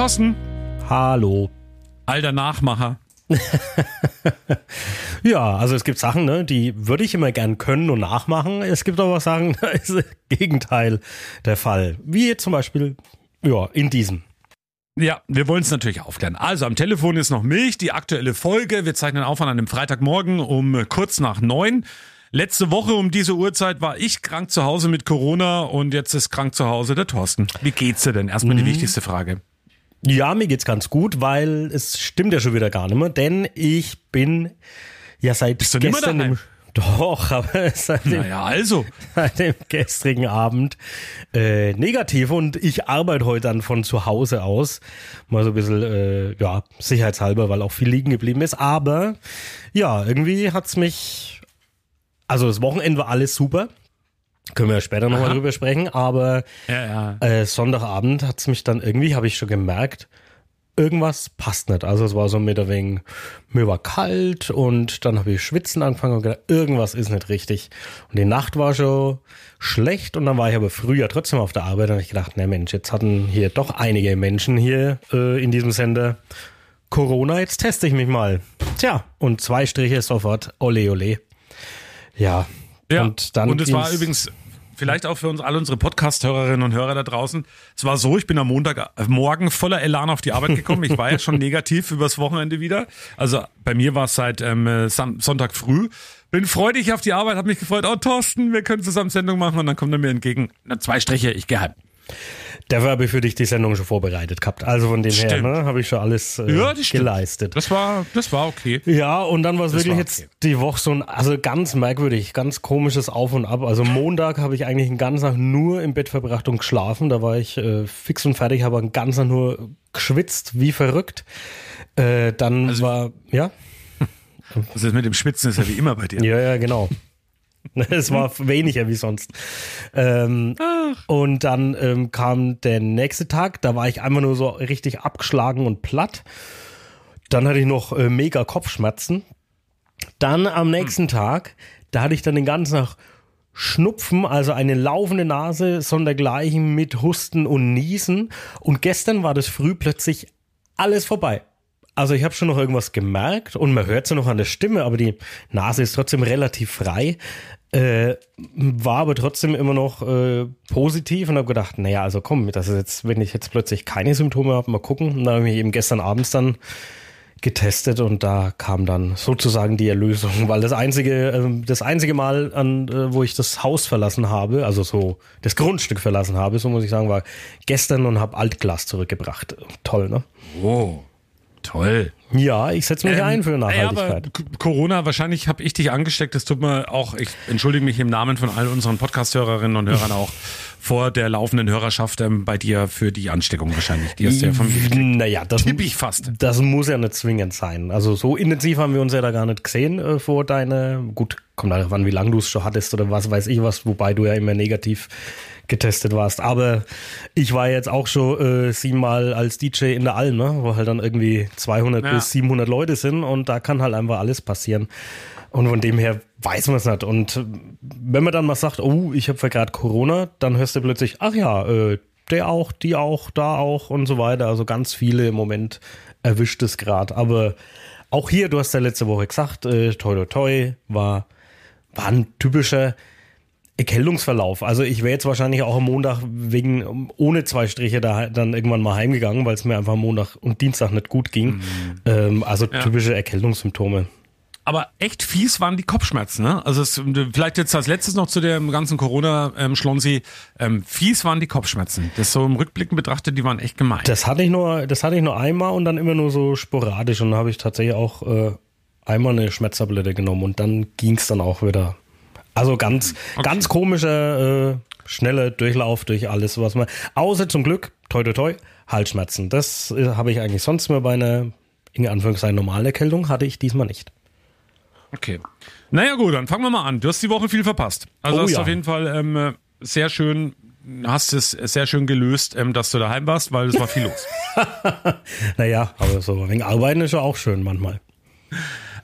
Thorsten, Hallo. alter Nachmacher. Ja, also es gibt Sachen, ne, die würde ich immer gern können und nachmachen. Es gibt aber Sachen, da ist das Gegenteil der Fall. Wie zum Beispiel, ja, in diesem. Ja, wir wollen es natürlich aufklären. Also am Telefon ist noch Milch, die aktuelle Folge. Wir zeichnen auf an einem Freitagmorgen um kurz nach neun. Letzte Woche um diese Uhrzeit war ich krank zu Hause mit Corona und jetzt ist krank zu Hause der Thorsten. Wie geht's dir denn? Erstmal Mhm. die wichtigste Frage. Ja, mir geht's ganz gut, weil es stimmt ja schon wieder gar nicht mehr, denn ich bin ja seit Bist du nicht mehr gestern daheim? im, doch, aber seit dem, Naja, also. seit dem gestrigen Abend äh, negativ und ich arbeite heute dann von zu Hause aus. Mal so ein bisschen, äh, ja, sicherheitshalber, weil auch viel liegen geblieben ist. Aber ja, irgendwie hat's mich, also das Wochenende war alles super. Können wir ja später nochmal drüber sprechen, aber Ja, ja. äh, Sonntagabend hat's mich dann irgendwie, habe ich schon gemerkt, irgendwas passt nicht. Also es war so mit der wegen, mir war kalt und dann habe ich schwitzen angefangen und gedacht, irgendwas ist nicht richtig. Und die Nacht war schon schlecht und dann war ich aber früher trotzdem auf der Arbeit und hab ich gedacht, na Mensch, jetzt hatten hier doch einige Menschen hier äh, in diesem Sender Corona, jetzt teste ich mich mal. Tja, und zwei Striche sofort, ole ole. Ja. Ja, Und dann und es war übrigens vielleicht auch für uns alle unsere Podcast-Hörerinnen und Hörer da draußen. Es war so, ich bin am Montagmorgen voller Elan auf die Arbeit gekommen. Ich war ja schon negativ übers Wochenende wieder. Also bei mir war es seit ähm, Sam- Sonntag früh. Bin freudig auf die Arbeit, habe mich gefreut. Oh, Thorsten, wir können zusammen Sendung machen. Und dann kommt er mir entgegen. Na, zwei Striche, ich gehe heim. Dafür habe ich für dich die Sendung schon vorbereitet gehabt. Also von dem her Stimmt. ne, habe ich schon alles äh, Ja, das geleistet. Das war, das war okay. Ja, und dann war es wirklich war jetzt okay. die Woche so ein, also ganz merkwürdig, ganz komisches Auf und Ab. Also Montag habe ich eigentlich einen ganzen Tag nur im Bett verbracht und geschlafen. Da war ich äh, fix und fertig, habe einen ganzen Tag nur geschwitzt, wie verrückt. Äh, dann Also war, ja, Das ist mit dem Schwitzen ist ja wie immer bei dir. ja, ja, genau. Es war weniger wie sonst. Ähm, und dann ähm, kam der nächste Tag, da war ich einfach nur so richtig abgeschlagen und platt. Dann hatte ich noch äh, mega Kopfschmerzen. Dann am nächsten Tag, da hatte ich dann den ganzen Tag Schnupfen, also eine laufende Nase, sondergleichen mit Husten und Niesen. Und gestern war das früh plötzlich alles vorbei. Also ich habe schon noch irgendwas gemerkt und man hört es ja noch an der Stimme, aber die Nase ist trotzdem relativ frei. Äh, war aber trotzdem immer noch äh, positiv und habe gedacht, naja, also komm, das ist jetzt, wenn ich jetzt plötzlich keine Symptome habe, mal gucken. Und dann habe ich mich eben gestern abends dann getestet und da kam dann sozusagen die Erlösung, weil das einzige, ähm, das einzige Mal, an, äh, wo ich das Haus verlassen habe, also so das Grundstück verlassen habe, so muss ich sagen, war gestern und habe Altglas zurückgebracht. Toll, ne? Oh, toll. Ja, ich setze mich Ähm, ein für Nachhaltigkeit. K- Corona, wahrscheinlich habe ich dich angesteckt. Das tut mir auch, ich entschuldige mich im Namen von all unseren Podcast-Hörerinnen und Hörern auch vor der laufenden Hörerschaft ähm, bei dir für die Ansteckung wahrscheinlich. Die hast du ja von mir gekriegt. naja, das, Tipp ich fast. das muss ja nicht zwingend sein. Also so intensiv haben wir uns ja da gar nicht gesehen äh, vor deine, gut, kommt darauf an, wie lange du es schon hattest oder was weiß ich was, wobei du ja immer negativ getestet warst. Aber ich war jetzt auch schon äh, siebenmal als DJ in der Alm, ne? wo halt dann irgendwie 200 Ja. bis 700 Leute sind und da kann halt einfach alles passieren. Und von dem her weiß man es nicht. Und äh, wenn man dann mal sagt, oh, ich habe gerade Corona, dann hörst du plötzlich, ach ja, äh, der auch, die auch, da auch und so weiter. Also ganz viele im Moment erwischt es gerade. Aber auch hier, du hast ja letzte Woche gesagt, äh, toi toi toi, war, war ein typischer Erkältungsverlauf. Also ich wäre jetzt wahrscheinlich auch am Montag wegen ohne zwei Striche da dann irgendwann mal heimgegangen, weil es mir einfach am Montag und Dienstag nicht gut ging. Ähm, also typische Erkältungssymptome. Aber echt fies waren die Kopfschmerzen, ne? Also es, vielleicht jetzt als letztes noch zu dem ganzen Corona-Schlonsi. Ähm, fies waren die Kopfschmerzen. Das so im Rückblicken betrachtet, die waren echt gemein. Das hatte ich nur, das hatte ich nur einmal und dann immer nur so sporadisch und dann habe ich tatsächlich auch äh, einmal eine Schmerztablette genommen und dann ging es dann auch wieder. Also ganz, ganz komischer äh, schneller Durchlauf durch alles, was man. Außer zum Glück, toi toi toi, Halsschmerzen. Das äh, habe ich eigentlich sonst immer bei einer, in Anführungszeichen, normalen Erkältung, hatte ich diesmal nicht. Okay. Naja, gut, dann fangen wir mal an. Du hast die Woche viel verpasst. Also Oh hast ja. auf jeden Fall ähm, äh, sehr schön, hast es sehr schön gelöst, ähm, dass du daheim warst, weil es war viel los. Naja, aber so wegen Arbeiten ist ja auch schön manchmal.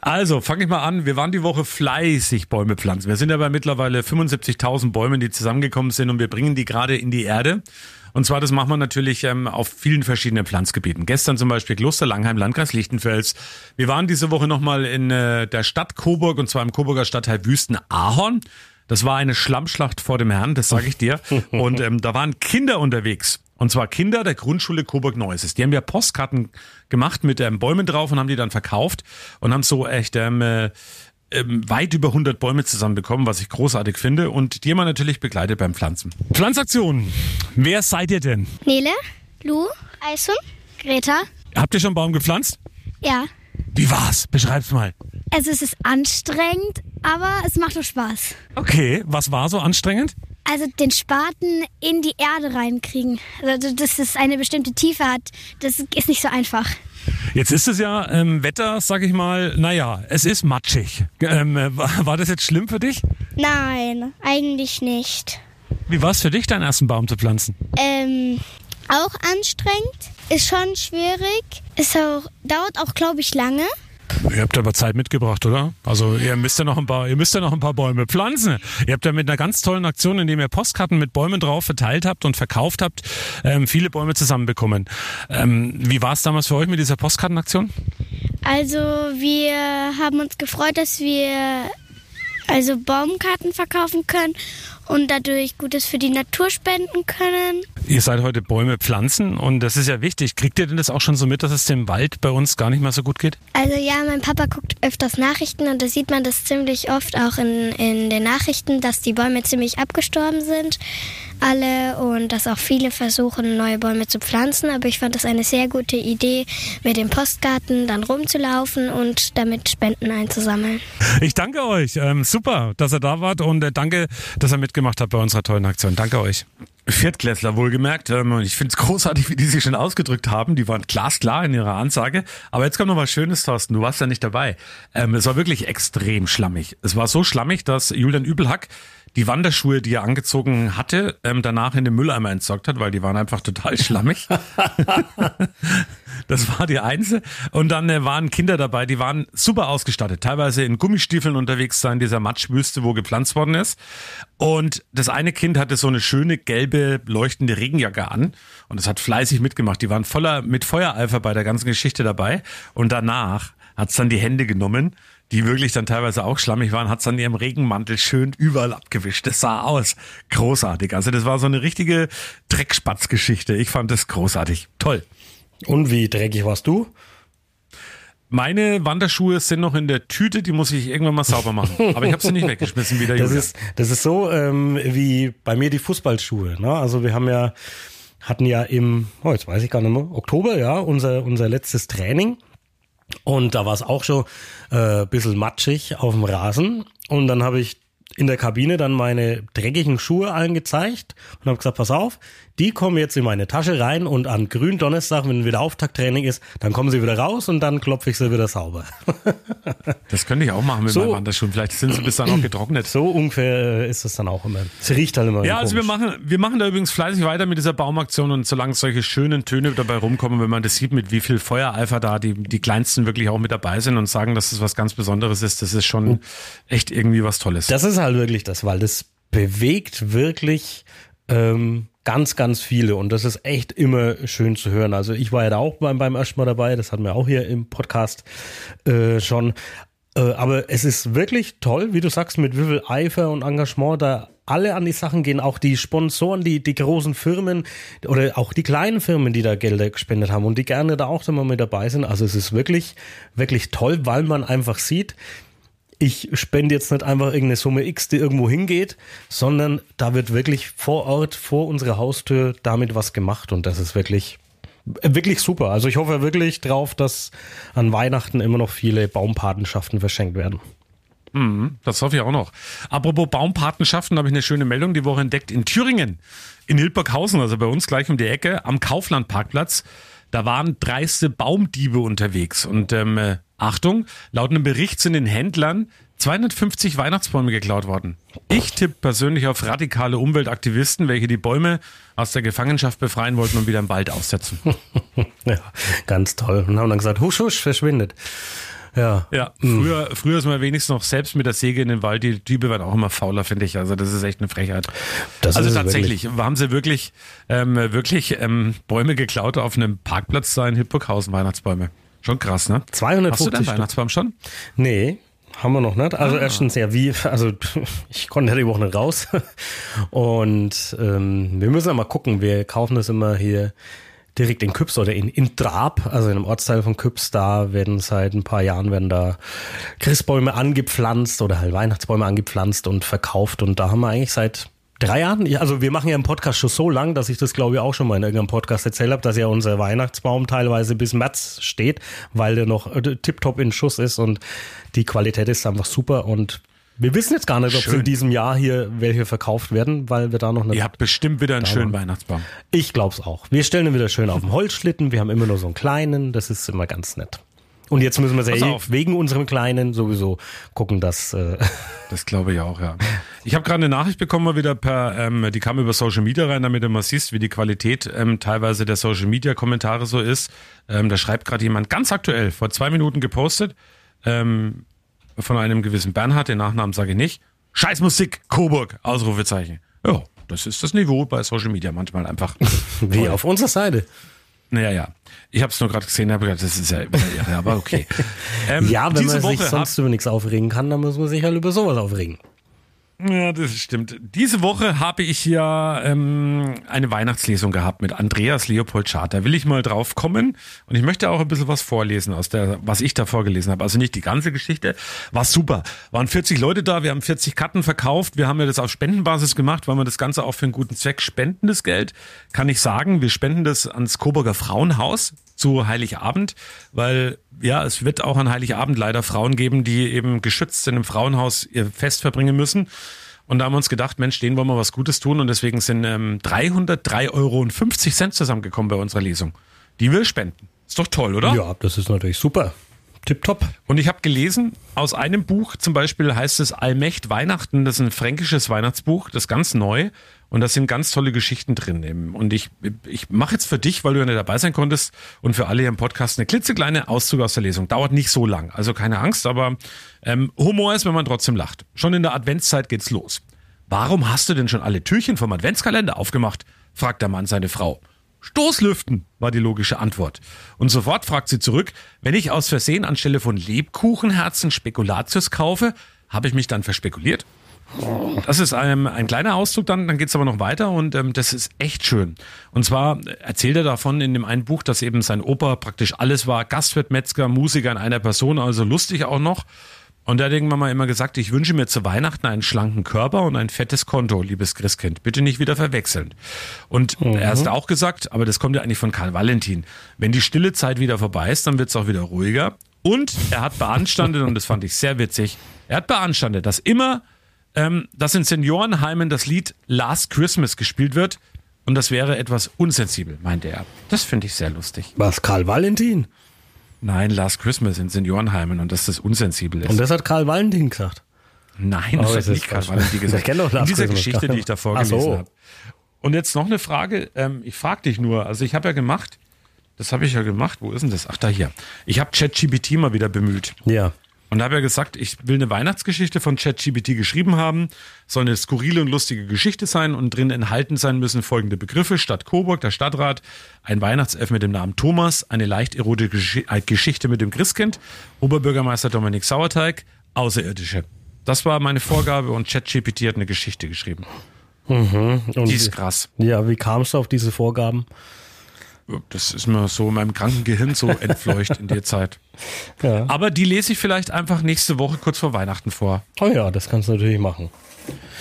Also, fange ich mal an. Wir waren die Woche fleißig Bäume pflanzen. Wir sind ja bei mittlerweile 75.000 Bäumen, die zusammengekommen sind und wir bringen die gerade in die Erde. Und zwar, das machen wir natürlich ähm, auf vielen verschiedenen Pflanzgebieten. Gestern zum Beispiel Kloster Langheim, Landkreis Lichtenfels. Wir waren diese Woche nochmal in äh, der Stadt Coburg und zwar im Coburger Stadtteil Wüsten-Ahorn. Das war eine Schlammschlacht vor dem Herrn, das sage ich dir. Und ähm, da waren Kinder unterwegs. Und zwar Kinder der Grundschule Coburg Neuses. Die haben ja Postkarten gemacht mit ähm, Bäumen drauf und haben die dann verkauft und haben so echt ähm, äh, ähm, weit über 100 Bäume zusammenbekommen, was ich großartig finde. Und die haben wir natürlich begleitet beim Pflanzen. Pflanzaktion. Wer seid ihr denn? Nele, Lu, Eison, Greta. Habt ihr schon einen Baum gepflanzt? Ja. Wie war's? Beschreib's mal. Also es ist anstrengend, aber es macht auch Spaß. Okay, was war so anstrengend? Also den Spaten in die Erde reinkriegen. Also dass es eine bestimmte Tiefe hat, das ist nicht so einfach. Jetzt ist es ja ähm, Wetter, sag ich mal, naja, es ist matschig. Ähm, äh, war, war das jetzt schlimm für dich? Nein, eigentlich nicht. Wie war's für dich, deinen ersten Baum zu pflanzen? Ähm, auch anstrengend, ist schon schwierig, ist auch, dauert auch, glaube ich, lange. Ihr habt aber Zeit mitgebracht, oder? Also ihr müsst ja noch ein paar, ihr müsst ja noch ein paar Bäume pflanzen. Ihr habt ja mit einer ganz tollen Aktion, indem ihr Postkarten mit Bäumen drauf verteilt habt und verkauft habt, ähm, viele Bäume zusammenbekommen. Ähm, wie war es damals für euch mit dieser Postkartenaktion? Also wir haben uns gefreut, dass wir also Baumkarten verkaufen können und dadurch Gutes für die Natur spenden können. Ihr seid heute Bäume pflanzen und das ist ja wichtig. Kriegt ihr denn das auch schon so mit, dass es dem Wald bei uns gar nicht mehr so gut geht? Also ja, mein Papa guckt öfters Nachrichten und da sieht man das ziemlich oft auch in, in den Nachrichten, dass die Bäume ziemlich abgestorben sind, alle und dass auch viele versuchen, neue Bäume zu pflanzen. Aber ich fand das eine sehr gute Idee, mit dem Postgarten dann rumzulaufen und damit Spenden einzusammeln. Ich danke euch. Ähm, super, dass ihr da wart und äh, danke, dass ihr mitgemacht habt bei unserer tollen Aktion. Danke euch. Viertklässler wohlgemerkt. Ähm, ich finde es großartig, wie die sich schon ausgedrückt haben. Die waren glasklar in ihrer Ansage. Aber jetzt kommt noch was Schönes, Thorsten. Du warst ja nicht dabei. Ähm, es war wirklich extrem schlammig. Es war so schlammig, dass Julian Übelhack die Wanderschuhe, die er angezogen hatte, ähm, danach in den Mülleimer entsorgt hat, weil die waren einfach total schlammig. Das war die Einzel. Und dann äh, waren Kinder dabei, die waren super ausgestattet. Teilweise in Gummistiefeln unterwegs sein, dieser Matschwüste, wo gepflanzt worden ist. Und das eine Kind hatte so eine schöne gelbe leuchtende Regenjacke an und es hat fleißig mitgemacht. Die waren voller mit Feuereifer bei der ganzen Geschichte dabei. Und danach hat's dann die Hände genommen, die wirklich dann teilweise auch schlammig waren, hat's dann ihrem Regenmantel schön überall abgewischt. Das sah aus großartig. Also das war so eine richtige Dreckspatzgeschichte. Ich fand das großartig. Toll. Und wie dreckig warst du? Meine Wanderschuhe sind noch in der Tüte, die muss ich irgendwann mal sauber machen. Aber ich habe sie nicht weggeschmissen wie der Das ist, das ist so ähm, wie bei mir die Fußballschuhe. Ne? Also wir haben ja, hatten ja im, oh, jetzt weiß ich gar nicht mehr, Oktober, ja, unser, unser letztes Training. Und da war es auch schon äh, ein bisschen matschig auf dem Rasen. Und dann habe ich in der Kabine dann meine dreckigen Schuhe allen gezeigt und habe gesagt, pass auf, die kommen jetzt in meine Tasche rein und an Gründonnerstag, wenn wieder Auftakttraining ist, dann kommen sie wieder raus und dann klopfe ich sie wieder sauber. Das könnte ich auch machen mit So. meinen Wanderschuhen. Vielleicht sind sie bis dann auch getrocknet. so ungefähr äh, ist es dann auch immer. Es riecht halt immer Ja, also wir machen, wir machen da übrigens fleißig weiter mit dieser Baumaktion und solange solche schönen Töne dabei rumkommen, wenn man das sieht, mit wie viel Feuereifer da die, die Kleinsten wirklich auch mit dabei sind und sagen, dass das was ganz Besonderes ist, das ist schon echt irgendwie was Tolles. Das ist halt wirklich das, weil das bewegt wirklich ähm, ganz, ganz viele und das ist echt immer schön zu hören. Also ich war ja da auch beim, beim ersten Mal dabei, das hatten wir auch hier im Podcast äh, schon. Äh, aber es ist wirklich toll, wie du sagst, mit wie viel Eifer und Engagement da alle an die Sachen gehen, auch die Sponsoren, die, die großen Firmen oder auch die kleinen Firmen, die da Gelder gespendet haben und die gerne da auch immer mit dabei sind. Also es ist wirklich, wirklich toll, weil man einfach sieht, ich spende jetzt nicht einfach irgendeine Summe X, die irgendwo hingeht, sondern da wird wirklich vor Ort, vor unserer Haustür damit was gemacht und das ist wirklich, wirklich super. Also ich hoffe wirklich drauf, dass an Weihnachten immer noch viele Baumpatenschaften verschenkt werden. Mhm, das hoffe ich auch noch. Apropos Baumpatenschaften, habe ich eine schöne Meldung die Woche entdeckt. In Thüringen, in Hildburghausen, also bei uns gleich um die Ecke, am Kauflandparkplatz, da waren dreiste Baumdiebe unterwegs. Und ähm, äh, Achtung, laut einem Bericht sind den Händlern 250 Weihnachtsbäume geklaut worden. Ich tippe persönlich auf radikale Umweltaktivisten, welche die Bäume aus der Gefangenschaft befreien wollten und wieder im Wald aussetzen. Ja, ganz toll. Und haben dann gesagt, husch, husch, verschwindet. Ja. Ja, früher, früher ist man wenigstens noch selbst mit der Säge in den Wald. Die Diebe werden auch immer fauler, finde ich. Also das ist echt eine Frechheit. Das also tatsächlich, haben sie wirklich, ähm, wirklich ähm, Bäume geklaut auf einem Parkplatz da in Hildburghausen, Weihnachtsbäume. Schon krass, ne? 250 Hast du deinen Stück. Weihnachtsbaum schon? Nee, haben wir noch nicht. Ah. Also erstens ja, wie, also ich konnte ja die Woche nicht raus. Und ähm, wir müssen ja mal gucken. Wir kaufen das immer hier direkt in Küps oder in, in Drab, also in einem Ortsteil von Küps. Da werden seit ein paar Jahren werden da Christbäume angepflanzt oder halt Weihnachtsbäume angepflanzt und verkauft. Und da haben wir eigentlich seit drei Jahren, ja, also wir machen ja im Podcast schon so lang, dass ich das glaube ich auch schon mal in irgendeinem Podcast erzählt habe, dass ja unser Weihnachtsbaum teilweise bis März steht, weil der noch äh, tiptop in Schuss ist und die Qualität ist einfach super und wir wissen jetzt gar nicht, ob in diesem Jahr hier welche verkauft werden, weil wir da noch nicht. Ihr habt bestimmt wieder einen schönen Weihnachtsbaum. Ich glaub's auch. Wir stellen ihn wieder schön auf den Holzschlitten. Wir haben immer nur so einen kleinen. Das ist immer ganz nett. Und jetzt müssen wir sehr auf. wegen unserem kleinen sowieso gucken, dass äh, Das glaube ich auch, ja. Ich habe gerade eine Nachricht bekommen, mal wieder per, ähm, die kam über Social Media rein, damit du mal siehst, wie die Qualität ähm, teilweise der Social Media Kommentare so ist. Ähm, da schreibt gerade jemand ganz aktuell, vor zwei Minuten gepostet, ähm, von einem gewissen Bernhard, den Nachnamen sage ich nicht. Scheiß Musik, Coburg, Ausrufezeichen. Ja, das ist das Niveau bei Social Media manchmal einfach. wie auf unserer Seite. Naja, ja. Ich habe es nur gerade gesehen, habe gedacht, das ist ja irre, aber okay. Ähm, Ja, wenn man sich sonst über nichts aufregen kann, dann muss man sich halt über sowas aufregen. Ja, das stimmt. Diese Woche habe ich ja ähm, eine Weihnachtslesung gehabt mit Andreas Leopold Schad. Da will ich mal drauf kommen und ich möchte auch ein bisschen was vorlesen aus der, was ich da vorgelesen habe. Also nicht die ganze Geschichte. War super. Waren 40 Leute da, wir haben 40 Karten verkauft. Wir haben ja das auf Spendenbasis gemacht, weil wir das Ganze auch für einen guten Zweck spenden, das Geld. Kann ich sagen, wir spenden das ans Coburger Frauenhaus zu Heiligabend, weil ja, es wird auch an Heiligabend leider Frauen geben, die eben geschützt in einem Frauenhaus ihr Fest verbringen Und da haben wir uns gedacht, Mensch, denen wollen wir was Gutes tun und deswegen sind ähm, 303,50 Euro zusammengekommen bei unserer Lesung, die wir spenden. Ist doch toll, oder? Ja, das ist natürlich super. Tipptopp. Und ich habe gelesen, aus einem Buch zum Beispiel heißt es Allmächt Weihnachten. Das ist ein fränkisches Weihnachtsbuch, das ist ganz neu. Und da sind ganz tolle Geschichten drin. Und ich, ich mache jetzt für dich, weil du ja nicht dabei sein konntest, und für alle hier im Podcast eine klitzekleine Auszug aus der Lesung. Dauert nicht so lang. Also keine Angst, aber ähm, Humor ist, wenn man trotzdem lacht. Schon in der Adventszeit geht's los. Warum hast du denn schon alle Türchen vom Adventskalender aufgemacht? fragt der Mann seine Frau. Stoßlüften, war die logische Antwort. Und sofort fragt sie zurück, wenn ich aus Versehen anstelle von Lebkuchenherzen Spekulatius kaufe, habe ich mich dann verspekuliert? Das ist ein, ein kleiner Auszug, dann, dann geht's aber noch weiter und ähm, das ist echt schön. Und zwar erzählt er davon in dem einen Buch, dass eben sein Opa praktisch alles war, Gastwirt, Metzger, Musiker in einer Person, also lustig auch noch. Und da hat irgendwann mal immer gesagt, ich wünsche mir zu Weihnachten einen schlanken Körper und ein fettes Konto, liebes Christkind. Bitte nicht wieder verwechseln. Und er hat auch gesagt, aber das kommt ja eigentlich von Karl Valentin, wenn die stille Zeit wieder vorbei ist, dann wird's auch wieder ruhiger. Und er hat beanstandet, und das fand ich sehr witzig, er hat beanstandet, dass immer, ähm, dass in Seniorenheimen das Lied Last Christmas gespielt wird. Und das wäre etwas unsensibel, meinte er. Das finde ich sehr lustig. Was, Karl Valentin? Nein, Last Christmas in Seniorenheimen und dass das unsensibel ist. Und das hat Karl Valentin gesagt. Nein, das Oh, hat nicht Karl. Valentin gesagt. Ich kenn doch In Last dieser Christmas. Geschichte, die ich da vorgelesen so. habe. Und jetzt noch eine Frage. Ähm, ich frage dich nur. Also ich habe ja gemacht, das habe ich ja gemacht. Wo ist denn das? Ach, da hier. Ich habe ChatGPT mal wieder bemüht. Ja. Und habe ja gesagt, ich will eine Weihnachtsgeschichte von ChatGPT geschrieben haben. Soll eine skurrile und lustige Geschichte sein und drin enthalten sein müssen folgende Begriffe. Stadt Coburg, der Stadtrat, ein Weihnachtself mit dem Namen Thomas, eine leicht erotische äh, Geschichte mit dem Christkind, Oberbürgermeister Dominik Sauerteig, Außerirdische. Das war meine Vorgabe und ChatGPT hat eine Geschichte geschrieben. Und Die ist krass. ja, wie kamst du auf diese Vorgaben? Das ist mir so in meinem kranken Gehirn so entfleucht in der Zeit. Ja. Aber die lese ich vielleicht einfach nächste Woche kurz vor Weihnachten vor. Oh ja, das kannst du natürlich machen.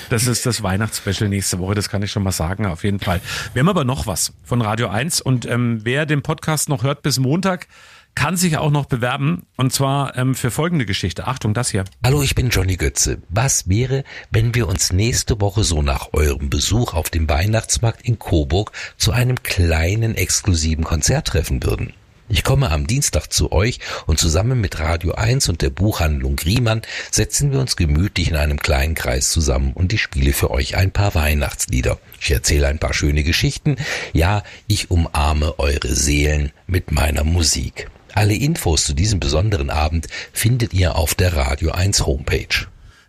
Das ist das Weihnachtsspecial nächste Woche, das kann ich schon mal sagen, auf jeden Fall. Wir haben aber noch was von Radio 1 und ähm, wer den Podcast noch hört bis Montag, kann sich auch noch bewerben und zwar ähm, für folgende Geschichte. Achtung, das hier. Hallo, ich bin Johnny Götze. Was wäre, wenn wir uns nächste Woche so nach eurem Besuch auf dem Weihnachtsmarkt in Coburg zu einem kleinen exklusiven Konzert treffen würden? Ich komme am Dienstag zu euch und zusammen mit Radio 1 und der Buchhandlung Griemann setzen wir uns gemütlich in einem kleinen Kreis zusammen und ich spiele für euch ein paar Weihnachtslieder. Ich erzähle ein paar schöne Geschichten. Ja, ich umarme eure Seelen mit meiner Musik. Alle Infos zu diesem besonderen Abend findet ihr auf der Radio 1 Homepage.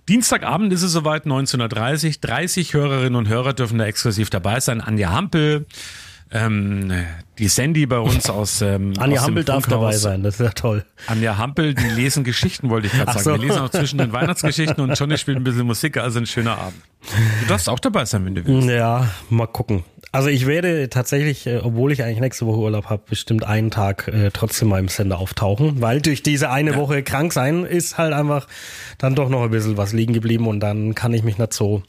Dienstagabend ist es soweit, 1930. 30 Hörerinnen und Hörer dürfen da exklusiv dabei sein. Anja Hampel, ähm, die Sandy bei uns aus ähm, Anja aus Hampel darf dabei sein, das ist ja toll. Anja Hampel, die lesen Geschichten, wollte ich gerade sagen. so. Wir lesen auch zwischen den Weihnachtsgeschichten und Johnny spielt ein bisschen Musik, also ein schöner Abend. Du darfst auch dabei sein, wenn du willst. Ja, mal gucken. Also ich werde tatsächlich, äh, obwohl ich eigentlich nächste Woche Urlaub habe, bestimmt einen Tag äh, trotzdem mal im Sender auftauchen, weil durch diese eine Woche krank sein ist halt einfach dann doch noch ein bisschen was liegen geblieben und dann kann ich mich nicht so,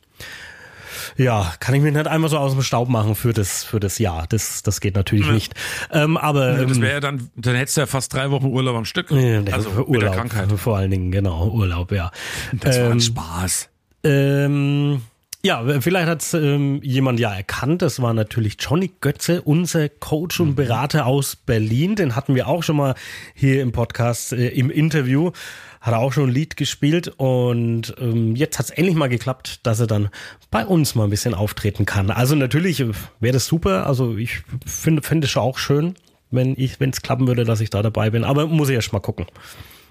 ja, kann ich mich nicht einmal so aus dem Staub machen für das, für das Jahr. Das, das geht natürlich nicht. Ähm, aber Das ähm, wäre ja dann, dann hättest du ja fast drei Wochen Urlaub am Stück. also Urlaub, mit der Krankheit. Vor allen Dingen, genau, Urlaub, ja. Das war Ähm, ein Spaß. Ähm, ja, vielleicht hat ähm, jemand ja erkannt, das war natürlich Johnny Götze, unser Coach und Berater aus Berlin. Den hatten wir auch schon mal hier im Podcast äh, im Interview. Hat er auch schon ein Lied gespielt und ähm, jetzt hat es endlich mal geklappt, dass er dann bei uns mal ein bisschen auftreten kann. Also natürlich äh, wäre das super. Also ich finde finde es schon auch schön, wenn ich wenn es klappen würde, dass ich da dabei bin. Aber muss ich erst mal gucken.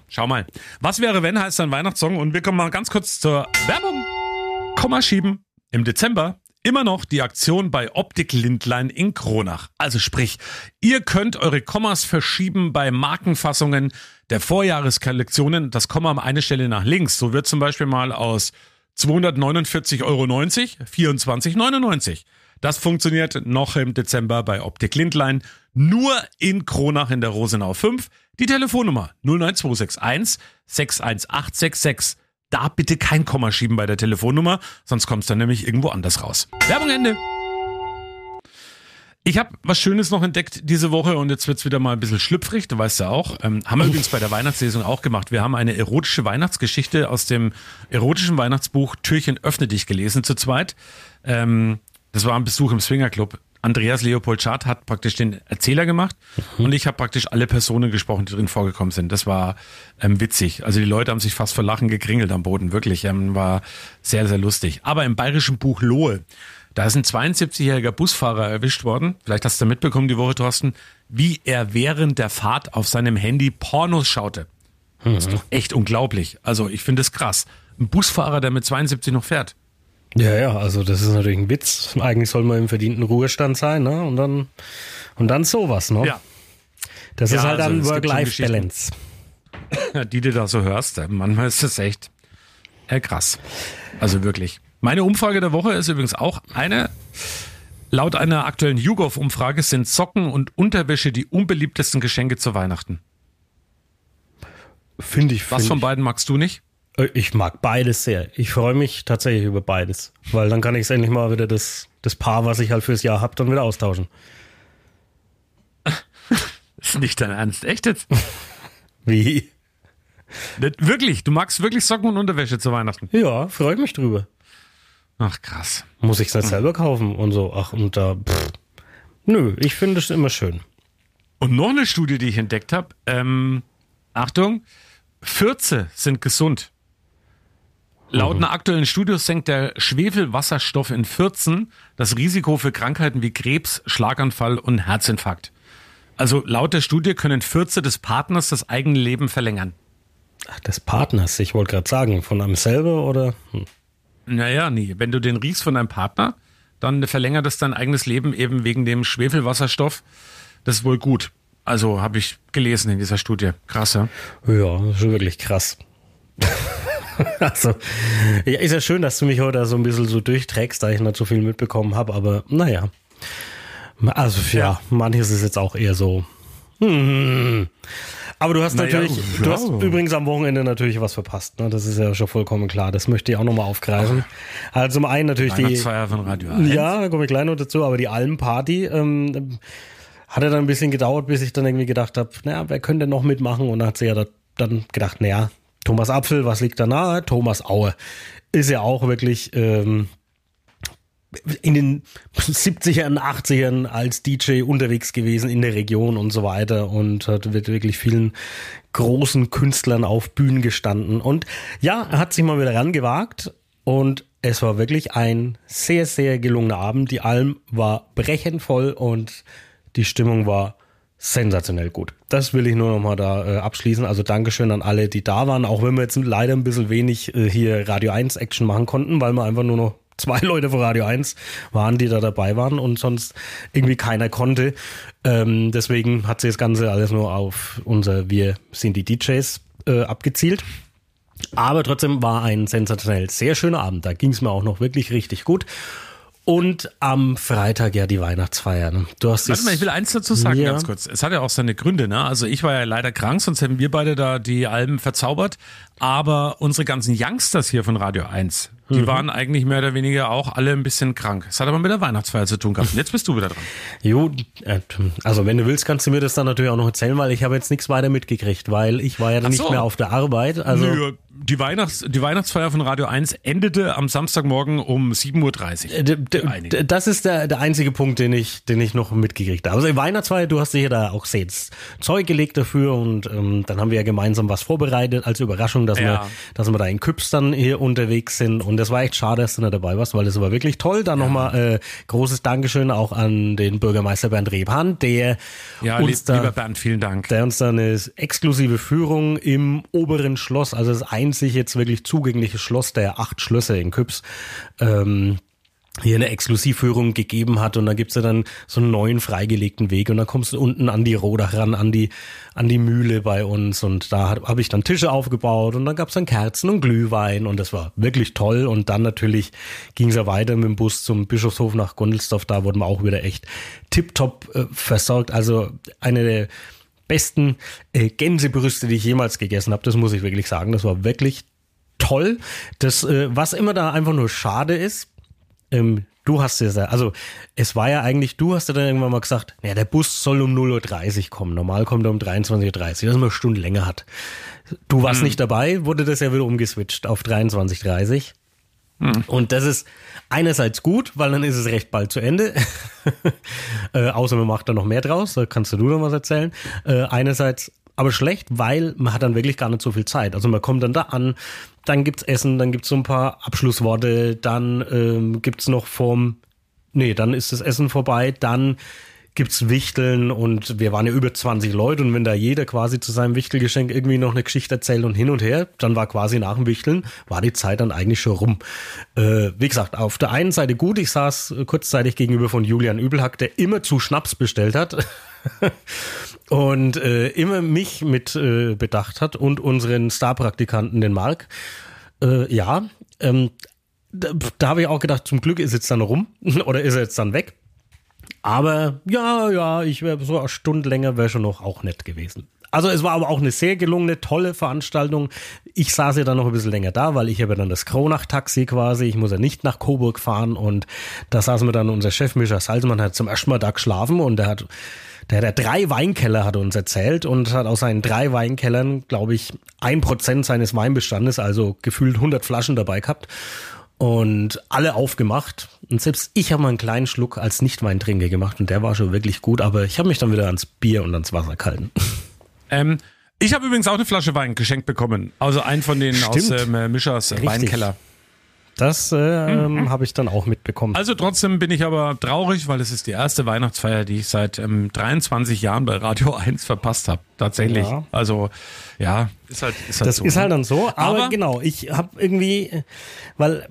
Schau mal. Was wäre, wenn, heißt ein Weihnachtssong und wir kommen mal ganz kurz zur Werbung. Komma schieben. Im Dezember immer noch die Aktion bei Optik Lindlein in Kronach. Also sprich, ihr könnt eure Kommas verschieben bei Markenfassungen der Vorjahreskollektionen. Das Komma um eine Stelle nach links. So wird zum Beispiel mal aus 249,90 Euro 24,99. Das funktioniert noch im Dezember bei Optik Lindlein. Nur in Kronach in der Rosenau 5. Die Telefonnummer 09261 61866. Da bitte kein Komma schieben bei der Telefonnummer, sonst kommst du dann nämlich irgendwo anders raus. Werbung Ende. Ich habe was Schönes noch entdeckt diese Woche und jetzt wird's wieder mal ein bisschen schlüpfrig, du weißt ja auch. Ähm, haben wir übrigens bei der Weihnachtslesung auch gemacht. Wir haben eine erotische Weihnachtsgeschichte aus dem erotischen Weihnachtsbuch Türchen öffne dich gelesen zu zweit. Ähm, das war ein Besuch im Swingerclub. Andreas Leopold Schad hat praktisch den Erzähler gemacht und ich habe praktisch alle Personen gesprochen, die drin vorgekommen sind. Das war ähm, witzig. Also die Leute haben sich fast vor Lachen gekringelt am Boden, wirklich. Ähm, war sehr, sehr lustig. Aber im bayerischen Buch Lohe, da ist ein 72-jähriger Busfahrer erwischt worden. Vielleicht hast du mitbekommen die Woche, Thorsten, wie er während der Fahrt auf seinem Handy Pornos schaute. Das ist doch echt unglaublich. Also ich finde es krass. Ein Busfahrer, der mit 72 noch fährt. Ja, ja, also das ist natürlich ein Witz. Eigentlich soll man im verdienten Ruhestand sein, ne? Und dann und dann sowas, ne? Ja, Das Ja, ist halt also dann Work-Life-Balance. die du da so hörst. Manchmal ist das echt äh, krass. Also wirklich. Meine Umfrage der Woche ist übrigens auch eine. Laut einer aktuellen YouGov-Umfrage sind Socken und Unterwäsche die unbeliebtesten Geschenke zu Weihnachten. Finde ich. Was find von ich, beiden magst du nicht? Äh, Ich mag beides sehr. Ich freue mich tatsächlich über beides. Weil dann kann ich endlich mal wieder das, das Paar, was ich halt fürs Jahr hab, dann wieder austauschen. ist nicht dein Ernst. Echt jetzt? Wie? Nicht- wirklich, du magst wirklich Socken und Unterwäsche zu Weihnachten. Ja, freue ich mich drüber. Ach krass. Muss ich es nicht selber kaufen und so. Ach, und da. Pff. Nö, ich finde es immer schön. Und noch eine Studie, die ich entdeckt habe. Ähm, Achtung, Fürze sind gesund. Laut einer aktuellen Studie senkt der Schwefelwasserstoff in Fürzen das Risiko für Krankheiten wie Krebs, Schlaganfall und Herzinfarkt. Also laut der Studie können Fürze des Partners das eigene Leben verlängern. Ach, des Partners, ich wollte gerade sagen, von einem selber oder? Hm. Naja, nee. Wenn du den riechst von deinem Partner, dann verlängert es dein eigenes Leben eben wegen dem Schwefelwasserstoff. Das ist wohl gut. Also habe ich gelesen in dieser Studie. Krass, ja? Ja, das ist schon wirklich krass. also, ja, ist ja schön, dass du mich heute so ein bisschen so durchträgst, da ich nicht so viel mitbekommen habe, aber naja. Also ja, Ja. manches ist jetzt auch eher so. hm. Aber du hast Naja, natürlich, du ja. hast übrigens am Wochenende natürlich was verpasst. Ne? Das ist ja schon vollkommen klar. Das möchte ich auch nochmal aufgreifen. Also zum einen natürlich die, von Radio 1. ja, da komme ich gleich noch dazu, aber die Almparty, ähm, hat er dann ein bisschen gedauert, bis ich dann irgendwie gedacht habe, naja, wer könnte noch mitmachen? Und dann hat sie ja da, dann gedacht, naja, Thomas Apfel, was liegt da nahe? Thomas Aue. Ist ja auch wirklich ähm, in den 70ern, 80ern als DJ unterwegs gewesen in der Region und so weiter und hat mit wirklich vielen großen Künstlern auf Bühnen gestanden. Und ja, er hat sich mal wieder rangewagt und es war wirklich ein sehr, sehr gelungener Abend. Die Alm war brechend voll und die Stimmung war sensationell gut. Das will ich nur noch mal da äh, abschließen. Also Dankeschön an alle, die da waren, auch wenn wir jetzt leider ein bisschen wenig äh, hier Radio 1 Action machen konnten, weil wir einfach nur noch zwei Leute von Radio 1 waren, die da dabei waren und sonst irgendwie keiner konnte. Ähm, deswegen hat sich das Ganze alles nur auf unser Wir sind die DJs äh, abgezielt. Aber trotzdem war ein sensationell sehr schöner Abend. Da ging es mir auch noch wirklich richtig gut. Und am Freitag ja die Weihnachtsfeier. Ne? Du hast Warte mal, ich will eins dazu sagen, Ja. ganz kurz. Es hat ja auch seine Gründe, ne? Also ich war ja leider krank, sonst hätten wir beide da die Alben verzaubert. Aber unsere ganzen Youngsters hier von Radio 1, die Mhm. waren eigentlich mehr oder weniger auch alle ein bisschen krank. Es hat aber mit der Weihnachtsfeier zu tun gehabt. Und jetzt bist du wieder dran. Jo, äh, also wenn du willst, kannst du mir das dann natürlich auch noch erzählen, weil ich habe jetzt nichts weiter mitgekriegt, weil ich war ja dann so. nicht mehr auf der Arbeit. Also Nö, die, Weihnachts-, die Weihnachtsfeier von Radio 1 endete am Samstagmorgen um 7.30 Äh, Uhr. d- Das ist der, der einzige Punkt, den ich, den ich noch mitgekriegt habe. Also Weihnachtsfeier, du hast sicher da auch ins Zeug gelegt dafür und ähm, dann haben wir ja gemeinsam was vorbereitet als Überraschung, dass Ja. wir, dass wir da in Küps dann hier unterwegs sind und das war echt schade, dass du nicht dabei warst, weil das war wirklich toll. Dann nochmal äh, großes Dankeschön auch an den Bürgermeister Bernd Rebhahn, der Ja, uns da lieber Bernd, vielen Dank. der uns da eine exklusive Führung im oberen Schloss, also das einzig jetzt wirklich zugängliche Schloss der acht Schlösser in Küps, ähm, hier eine Exklusivführung gegeben hat und da gibt's ja dann so einen neuen freigelegten Weg und dann kommst du unten an die Rodach ran, an die, an die Mühle bei uns und da habe hab ich dann Tische aufgebaut und dann gab's dann Kerzen und Glühwein und das war wirklich toll und dann natürlich ging's ja weiter mit dem Bus zum Bischofshof nach Gondelsdorf, da wurden wir auch wieder echt tipptopp äh, versorgt, also eine der besten äh, Gänsebrüste, die ich jemals gegessen habe, das muss ich wirklich sagen, das war wirklich toll. Das, äh, was immer da einfach nur schade ist, ähm, du hast es ja, also es war ja eigentlich, du hast ja dann irgendwann mal gesagt, ja, der Bus soll um 0.30 Uhr kommen. Normal kommt er um 23.30 Uhr, dass man eine Stunde länger hat. Du warst nicht dabei, wurde das ja wieder umgeswitcht auf 23.30 Und das ist einerseits gut, weil dann ist es recht bald zu Ende. äh, außer man macht da noch mehr draus, da kannst du noch was erzählen. Äh, einerseits aber schlecht, weil man hat dann wirklich gar nicht so viel Zeit. Also man kommt dann da an, dann gibt's Essen, dann gibt's so ein paar Abschlussworte, dann ähm, gibt's noch vom, nee, dann ist das Essen vorbei, dann gibt's Wichteln und wir waren ja über 20 Leute und wenn da jeder quasi zu seinem Wichtelgeschenk irgendwie noch eine Geschichte erzählt und hin und her, dann war quasi nach dem Wichteln, war die Zeit dann eigentlich schon rum. Äh, wie gesagt, auf der einen Seite gut, ich saß kurzzeitig gegenüber von Julian Übelhack, der immer zu Schnaps bestellt hat. und äh, immer mich mit äh, bedacht hat und unseren Starpraktikanten, den Marc. Äh, ja, ähm, da, da habe ich auch gedacht, zum Glück ist jetzt dann rum oder ist er jetzt dann weg. Aber ja, ja, ich wäre so eine Stunde länger wäre schon noch auch nett gewesen. Also es war aber auch eine sehr gelungene, tolle Veranstaltung. Ich saß ja dann noch ein bisschen länger da, weil ich habe ja dann das Kronach-Taxi quasi. Ich muss ja nicht nach Coburg fahren und da saßen wir dann, unser Chef Mischa Salzmann hat zum ersten Mal da geschlafen und der hat der hat ja drei Weinkeller, hat er uns erzählt, und hat aus seinen drei Weinkellern, glaube ich, ein Prozent seines Weinbestandes, also gefühlt 100 Flaschen dabei gehabt und alle aufgemacht. Und selbst ich habe mal einen kleinen Schluck als Nicht-Weintrinker gemacht und der war schon wirklich gut, aber ich habe mich dann wieder ans Bier und ans Wasser gehalten. Ähm, ich habe übrigens auch eine Flasche Wein geschenkt bekommen. Also einen von denen aus Stimmt. ähm, Mischers Richtig. Weinkeller. Das äh, ähm, habe ich dann auch mitbekommen. Also trotzdem bin ich aber traurig, weil es ist die erste Weihnachtsfeier, die ich seit ähm, 23 Jahren bei Radio 1 verpasst habe. Tatsächlich. Ja. Also ja, ist halt, ist halt Das so. ist halt ne? dann so, aber, Aber- genau, ich habe irgendwie, weil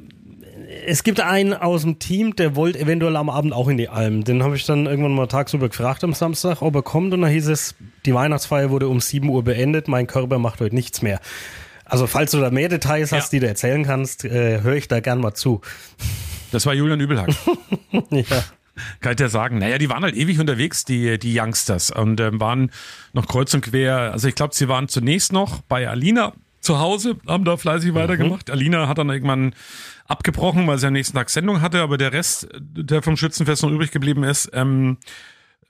es gibt einen aus dem Team, der wollte eventuell am Abend auch in die Alm. Den habe ich dann irgendwann mal tagsüber gefragt am Samstag, ob er kommt und da hieß es, die Weihnachtsfeier wurde um 7 Uhr beendet, mein Körper macht heute nichts mehr. Also falls du da mehr Details hast, die du erzählen kannst, äh, höre ich da gern mal zu. Das war Julian Übelhack. ja. Kann ich dir sagen. Naja, die waren halt ewig unterwegs, die, die Youngsters, und ähm, waren noch kreuz und quer. Also ich glaube, sie waren zunächst noch bei Alina zu Hause, haben da fleißig weitergemacht. Alina hat dann irgendwann abgebrochen, weil sie am nächsten Tag Sendung hatte, aber der Rest, der vom Schützenfest noch übrig geblieben ist, ähm,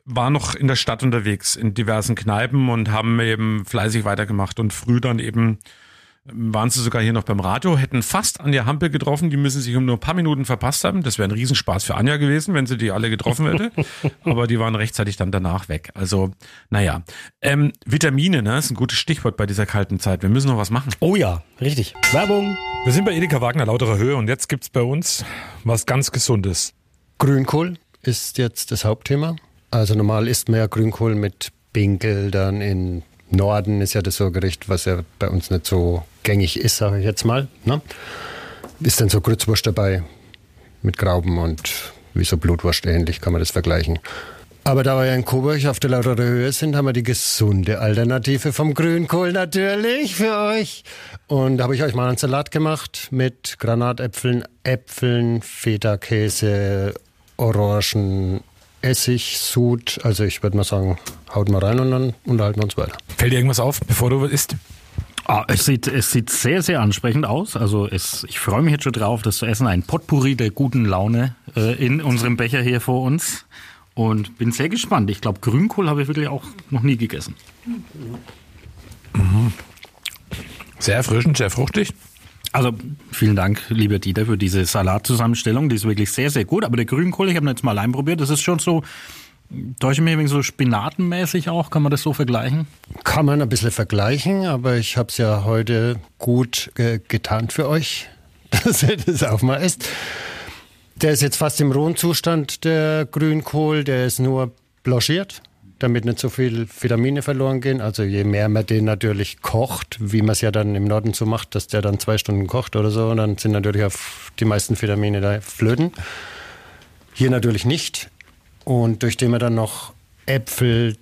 waren noch in der Stadt unterwegs, in diversen Kneipen und haben eben fleißig weitergemacht und früh dann eben waren sie sogar hier noch beim Radio, hätten fast Anja Hampel getroffen, die müssen sich um nur ein paar Minuten verpasst haben. Das wäre ein Riesenspaß für Anja gewesen, wenn sie die alle getroffen hätte. Aber die waren rechtzeitig dann danach weg. Also, naja. Ähm, Vitamine, ne, ist ein gutes Stichwort bei dieser kalten Zeit. Wir müssen noch was machen. Oh ja, richtig. Werbung. Wir sind bei Edeka Wagner lauterer Höhe und jetzt gibt's bei uns was ganz Gesundes. Grünkohl ist jetzt das Hauptthema. Also normal isst man ja Grünkohl mit Binkel, dann in Norden ist ja das so ein Gericht, was ja bei uns nicht so gängig ist, sage ich jetzt mal. Ne? Ist dann so Grützwurst dabei mit Grauben und wie so Blutwurst ähnlich kann man das vergleichen. Aber da wir ja in Coburg auf der Lauterer Höhe sind, haben wir die gesunde Alternative vom Grünkohl natürlich für euch. Und da habe ich euch mal einen Salat gemacht mit Granatäpfeln, Äpfeln, Feta-Käse, Orangen, Essig, Sud. Also ich würde mal sagen, haut mal rein und dann unterhalten wir uns weiter. Fällt dir irgendwas auf, bevor du isst? Ah, es, sieht, es sieht sehr, sehr ansprechend aus. Also es, ich freue mich jetzt schon drauf, das zu essen. Ein Potpourri der guten Laune äh, in unserem Becher hier vor uns. Und bin sehr gespannt. Ich glaube, Grünkohl habe ich wirklich auch noch nie gegessen. Sehr erfrischend, sehr fruchtig. Also vielen Dank, lieber Dieter, für diese Salatzusammenstellung. Die ist wirklich sehr, sehr gut. Aber der Grünkohl, ich habe ihn jetzt mal allein probiert. Das ist schon so, täusche mich so spinatenmäßig auch. Kann man das so vergleichen? Kann man ein bisschen vergleichen, aber ich habe es ja heute gut äh, getan für euch, dass ihr das auch mal isst. Der ist jetzt fast im rohen Zustand, der Grünkohl. Der ist nur blanchiert, damit nicht so viel Vitamine verloren gehen. Also je mehr man den natürlich kocht, wie man es ja dann im Norden so macht, dass der dann zwei Stunden kocht oder so, dann sind natürlich auf die meisten Vitamine da flöten. Hier natürlich nicht. Und durch den wir dann noch Äpfel,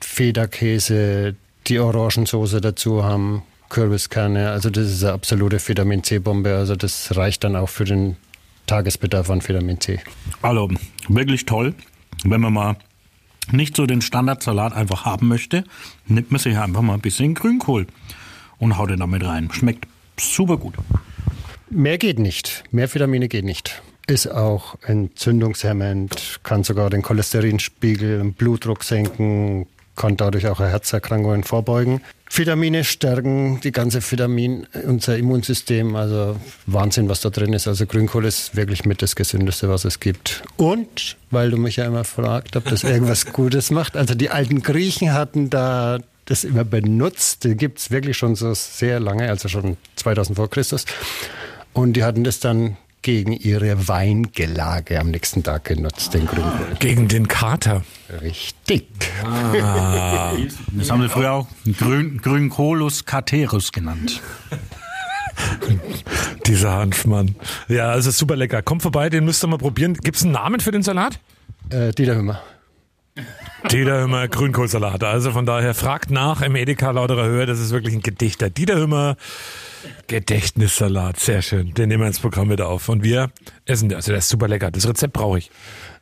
Federkäse, die Orangensoße dazu haben, Kürbiskerne, also das ist eine absolute Vitamin C-Bombe. Also das reicht dann auch für den Tagesbedarf an Vitamin C. Also wirklich toll. Wenn man mal nicht so den Standardsalat einfach haben möchte, nimmt man sich einfach mal ein bisschen Grünkohl und haut den damit rein. Schmeckt super gut. Mehr geht nicht. Mehr Vitamine geht nicht. Ist auch entzündungshemmend, kann sogar den Cholesterinspiegel, den Blutdruck senken, kann dadurch auch Herzerkrankungen vorbeugen. Vitamine stärken die ganze Vitamin, unser Immunsystem. Also Wahnsinn, was da drin ist. Also Grünkohl ist wirklich mit das Gesündeste, was es gibt. Und, weil du mich ja immer fragt, ob das irgendwas Gutes macht. Also die alten Griechen hatten da das immer benutzt. Den gibt es wirklich schon so sehr lange, also schon 2000 vor Christus. Und die hatten das dann gegen ihre Weingelage am nächsten Tag genutzt, den Grünkohl. Gegen den Kater. Richtig. Das haben sie früher auch Grün, Grünkolus caterus genannt. Dieser Hanfmann. Ja, also super lecker. Kommt vorbei, den müsst ihr mal probieren. Gibt es einen Namen für den Salat? Äh, Dieter Hümmer. Dieter Hümmer Grünkohlsalat. Also von daher fragt nach im Edeka lauterer Höhe. Das ist wirklich ein Gedichter. Dieter Hümmer Gedächtnissalat. Sehr schön. Den nehmen wir ins Programm wieder auf. Und wir essen. Also der ist super lecker. Das Rezept brauche ich.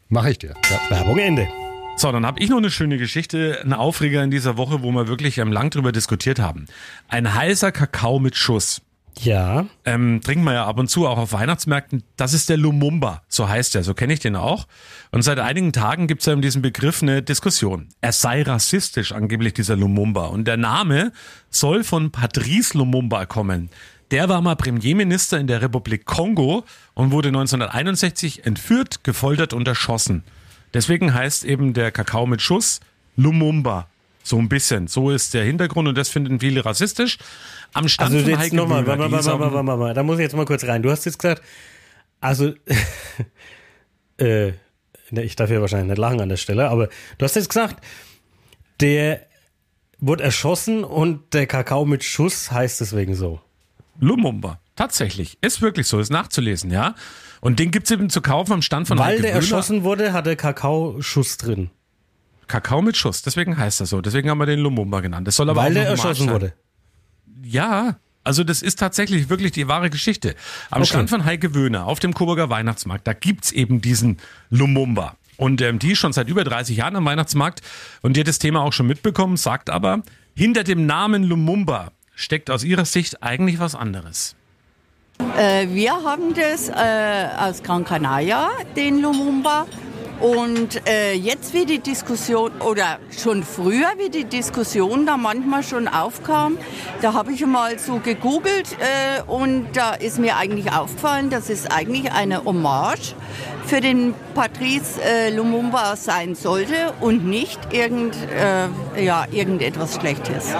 Mache ich dir. Ja. Werbung Ende. So, dann habe ich noch eine schöne Geschichte, eine Aufreger in dieser Woche, wo wir wirklich lang drüber diskutiert haben. Ein heißer Kakao mit Schuss. Ja. Ähm, trinken wir ja ab und zu auch auf Weihnachtsmärkten. Das ist der Lumumba, so heißt er, so kenne ich den auch. Und seit einigen Tagen gibt es ja um diesen Begriff eine Diskussion. Er sei rassistisch, angeblich dieser Lumumba. Und der Name soll von Patrice Lumumba kommen. Der war mal Premierminister in der Republik Kongo und wurde 1961 entführt, gefoltert und erschossen. Deswegen heißt eben der Kakao mit Schuss Lumumba. So ein bisschen. So ist der Hintergrund und das finden viele rassistisch. Am Stand Also von Heike nochmal, warte, warte, warte, warte, warte, da muss ich jetzt mal kurz rein. Du hast jetzt gesagt, also, äh, ne, ich darf ja wahrscheinlich nicht lachen an der Stelle, aber du hast jetzt gesagt, der wurde erschossen und der Kakao mit Schuss heißt deswegen so. Lumumba. Tatsächlich. Ist wirklich so, ist nachzulesen, ja. Und den gibt's eben zu kaufen am Stand von Weil Heike der Wühler. erschossen wurde, hatte Kakao Schuss drin. Kakao mit Schuss, deswegen heißt er so. Deswegen haben wir den Lumumba genannt. Das soll aber Weil noch erschossen wurde. Ja, also das ist tatsächlich wirklich die wahre Geschichte. Am Stand von Heike Wöhner auf dem Coburger Weihnachtsmarkt, da gibt's eben diesen Lumumba. Und ähm, die ist schon seit über 30 Jahren am Weihnachtsmarkt und die hat das Thema auch schon mitbekommen, sagt aber, hinter dem Namen Lumumba steckt aus ihrer Sicht eigentlich was anderes. Äh, wir haben das äh, aus Gran Canaria, den Lumumba. Und äh, jetzt wie die Diskussion, oder schon früher wie die Diskussion da manchmal schon aufkam, da habe ich mal so gegoogelt äh, und da ist mir eigentlich aufgefallen, dass es eigentlich eine Hommage für den Patrice äh, Lumumba sein sollte und nicht irgend, äh, ja, irgendetwas Schlechtes.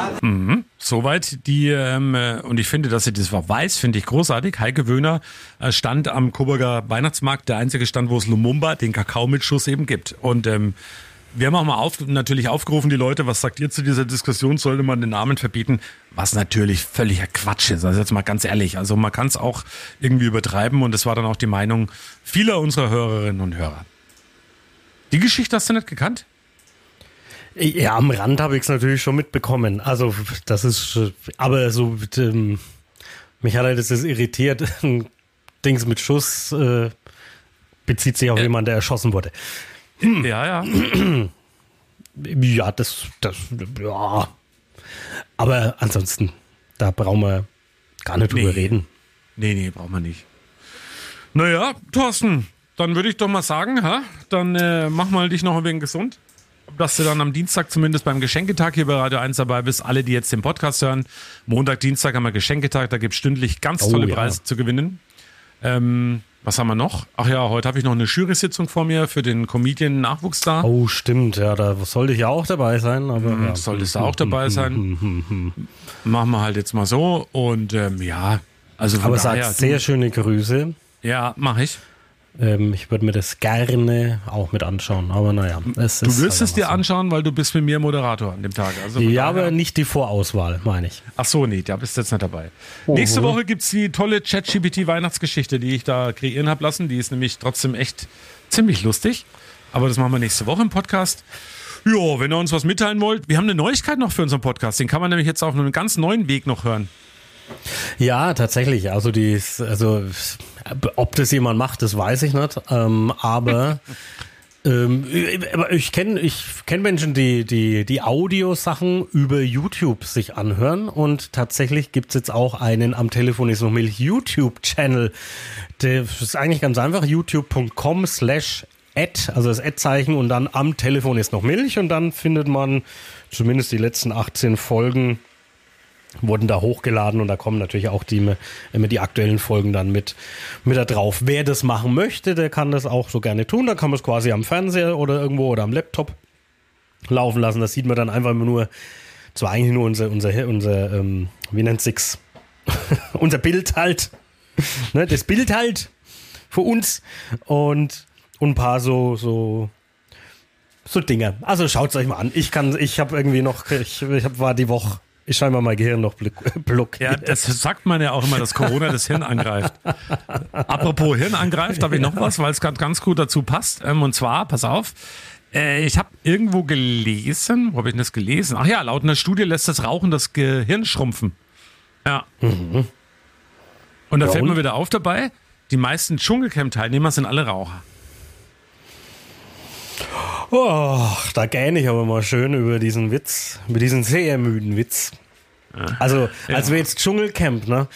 Soweit die, ähm, äh, und ich finde, dass sie das weiß, finde ich großartig. Heike Wöhner äh, stand am Coburger Weihnachtsmarkt, der einzige Stand, wo es Lumumba, den Kakao mit Schuss eben gibt. Und ähm, wir haben auch mal auf, natürlich aufgerufen, die Leute, was sagt ihr zu dieser Diskussion, sollte man den Namen verbieten? Was natürlich völliger Quatsch ist. Also jetzt mal ganz ehrlich. Also man kann es auch irgendwie übertreiben und das war dann auch die Meinung vieler unserer Hörerinnen und Hörer. Die Geschichte hast du nicht gekannt? Ja, am Rand habe ich es natürlich schon mitbekommen. Also das ist, äh, aber so, ähm, mich hat halt das irritiert. Dings mit Schuss äh, bezieht sich auf jemanden, der erschossen wurde. Ja, ja. Ja, das, das, ja. Aber ansonsten, da brauchen wir gar nicht drüber Nee. reden. Nee, nee, braucht man nicht. Naja, Thorsten, dann würde ich doch mal sagen, ha? dann äh, mach mal dich noch ein wenig gesund. Dass du dann am Dienstag zumindest beim Geschenketag hier bei Radio 1 dabei bist. Alle, die jetzt den Podcast hören. Montag, Dienstag haben wir Geschenketag. Da gibt es stündlich ganz Oh, tolle ja. Preise zu gewinnen. Ähm, was haben wir noch? Ach ja, heute habe ich noch eine Jury-Sitzung vor mir für den Comedian-Nachwuchsstar. Oh, stimmt, ja, da sollte ich ja auch dabei sein, aber ja. Mhm, Solltest du auch dabei sein. Machen wir halt jetzt mal so. Und ähm, ja, also von Aber sag sehr schöne Grüße. Ja, mache ich. Ähm, ich würde mir das gerne auch mit anschauen, aber naja. Es Du ist wirst halt es dir einfach anschauen, weil du bist mit mir Moderator an dem Tag. Also so. Ja, aber nicht die Vorauswahl, meine ich. Ach so, nee, da bist du jetzt nicht dabei. Nächste Woche gibt's die tolle ChatGPT-Weihnachtsgeschichte, die ich da kreieren habe lassen. Die ist nämlich trotzdem echt ziemlich lustig. Aber das machen wir nächste Woche im Podcast. Ja, wenn ihr uns was mitteilen wollt, wir haben eine Neuigkeit noch für unseren Podcast. Den kann man nämlich jetzt auf einem ganz neuen Weg noch hören. Ja, tatsächlich. Also die, also ob das jemand macht, das weiß ich nicht. Ähm, aber ähm, ich kenne ich kenn Menschen, die die die Audiosachen über YouTube sich anhören und tatsächlich gibt's jetzt auch einen am Telefon ist noch Milch YouTube Channel. Das ist eigentlich ganz einfach youtube.com slash Ad, also das Ad-Zeichen und dann am Telefon ist noch Milch und dann findet man zumindest die letzten 18 Folgen wurden da hochgeladen und da kommen natürlich auch die, immer die aktuellen Folgen dann mit, mit da drauf. Wer das machen möchte, der kann das auch so gerne tun. Da kann man es quasi am Fernseher oder irgendwo oder am Laptop laufen lassen. Das sieht man dann einfach nur, zwar eigentlich nur unser, unser, unser ähm, wie nennt sich's? unser Bild halt. ne, das Bild halt für uns und, und ein paar so, so so Dinge. Also schaut's euch mal an. Ich kann, ich habe irgendwie noch, ich, ich hab, war die Woche, ich scheinbar mein Gehirn noch block- blockiert. Ja, das sagt man ja auch immer, dass Corona das Hirn angreift. Apropos Hirn angreift, habe ich noch was, weil es gerade ganz gut dazu passt. Ähm, und zwar, pass auf, äh, ich habe irgendwo gelesen, wo habe ich denn das gelesen? Ach ja, laut einer Studie lässt das Rauchen das Gehirn schrumpfen. Ja. Und da fällt mir wieder auf dabei, die meisten Dschungelcamp-Teilnehmer sind alle Raucher. Oh, da gähne ich aber mal schön über diesen Witz, über diesen sehr müden Witz. Also, als wir jetzt Dschungelcamp, ne?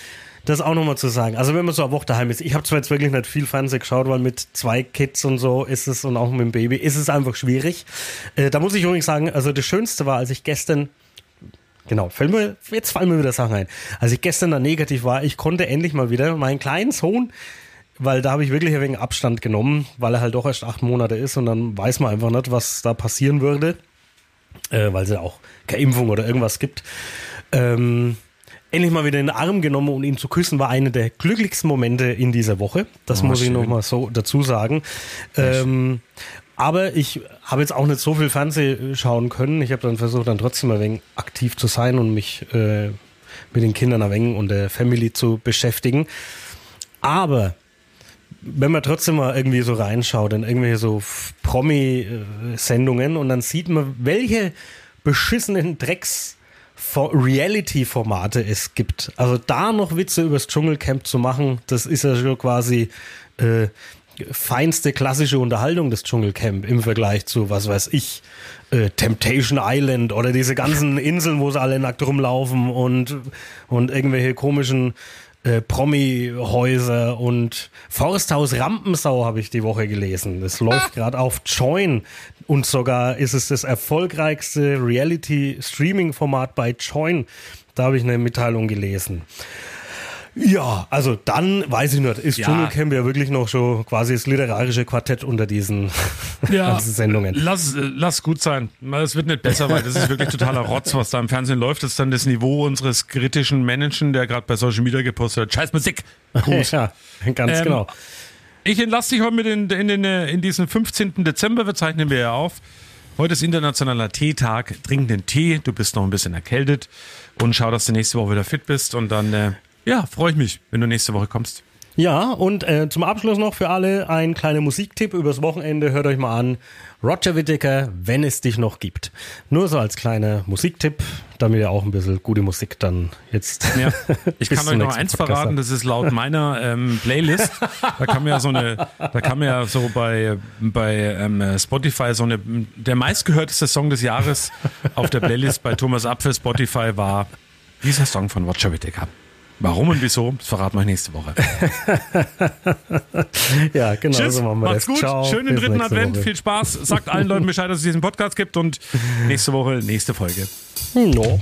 Das auch nochmal zu sagen. Also wenn man so eine Woche daheim ist, ich habe zwar jetzt wirklich nicht viel Fernsehen geschaut, weil mit zwei Kids und so ist es und auch mit dem Baby ist es einfach schwierig. Äh, da muss ich übrigens sagen, also das Schönste war, als ich gestern Genau, fällt mir, jetzt fallen mir wieder Sachen ein. Als ich gestern da negativ war, ich konnte endlich mal wieder meinen kleinen Sohn, weil da habe ich wirklich ein wenig Abstand genommen, weil er halt doch erst acht Monate ist und dann weiß man einfach nicht, was da passieren würde, äh, weil es ja auch keine Impfung oder irgendwas gibt. Ähm, endlich mal wieder in den Arm genommen und ihn zu küssen, war einer der glücklichsten Momente in dieser Woche. Das Oh, muss ich schön. noch mal so dazu sagen. Ähm, aber ich habe jetzt auch nicht so viel Fernsehen schauen können. Ich habe dann versucht, dann trotzdem ein wenig aktiv zu sein und mich äh, mit den Kindern ein wenig und der Family zu beschäftigen. Aber wenn man trotzdem mal irgendwie so reinschaut in irgendwelche so Promi-Sendungen und dann sieht man, welche beschissenen Drecks Reality-Formate es gibt. Also da noch Witze übers Dschungelcamp zu machen, das ist ja schon quasi äh, feinste klassische Unterhaltung des Dschungelcamp im Vergleich zu, was weiß ich, äh, Temptation Island oder diese ganzen Inseln, wo sie alle nackt rumlaufen und, und irgendwelche komischen äh, Promi-Häuser und Forsthaus Rampensau habe ich die Woche gelesen. Das läuft gerade auf Join und sogar ist es das erfolgreichste Reality-Streaming-Format bei Join. Da habe ich eine Mitteilung gelesen. Ja, also dann weiß ich nicht, ist Ja. Dschungelcamp ja wirklich noch schon quasi das literarische Quartett unter diesen ganzen Sendungen. Lass, lass gut sein. Es wird nicht besser, weil das ist wirklich totaler Rotz, was da im Fernsehen läuft. Das ist dann das Niveau unseres kritischen Menschen, der gerade bei Social Media gepostet hat. Scheiß Musik. Gut. Ja, ganz Ähm, genau. Ich entlasse dich heute mit in, in, den, äh, in diesen 15. Dezember. Wir zeichnen wir ja auf. Heute ist internationaler Teetag. Trink den Tee. Du bist noch ein bisschen erkältet. Und schau, dass du nächste Woche wieder fit bist. Und dann, äh, ja, freue ich mich, wenn du nächste Woche kommst. Ja, und äh, zum Abschluss noch für alle ein kleiner Musiktipp übers Wochenende. Hört euch mal an. Roger Whittaker, wenn es dich noch gibt. Nur so als kleiner Musiktipp, damit ihr auch ein bisschen gute Musik dann jetzt. Ja. Ich kann euch noch eins Podcast verraten, das ist laut meiner ähm, Playlist. Da man ja so eine, da man ja so bei, bei ähm, Spotify so eine, der meistgehörteste Song des Jahres auf der Playlist bei Thomas Apfel Spotify war dieser Song von Roger Whittaker. Warum und wieso, das verraten wir euch nächste Woche. Ja, genau Tschüss, so machen wir macht's das. gut, Ciao, schönen dritten Advent, Woche. viel Spaß, sagt allen Leuten Bescheid, dass es diesen Podcast gibt und nächste Woche nächste Folge. No.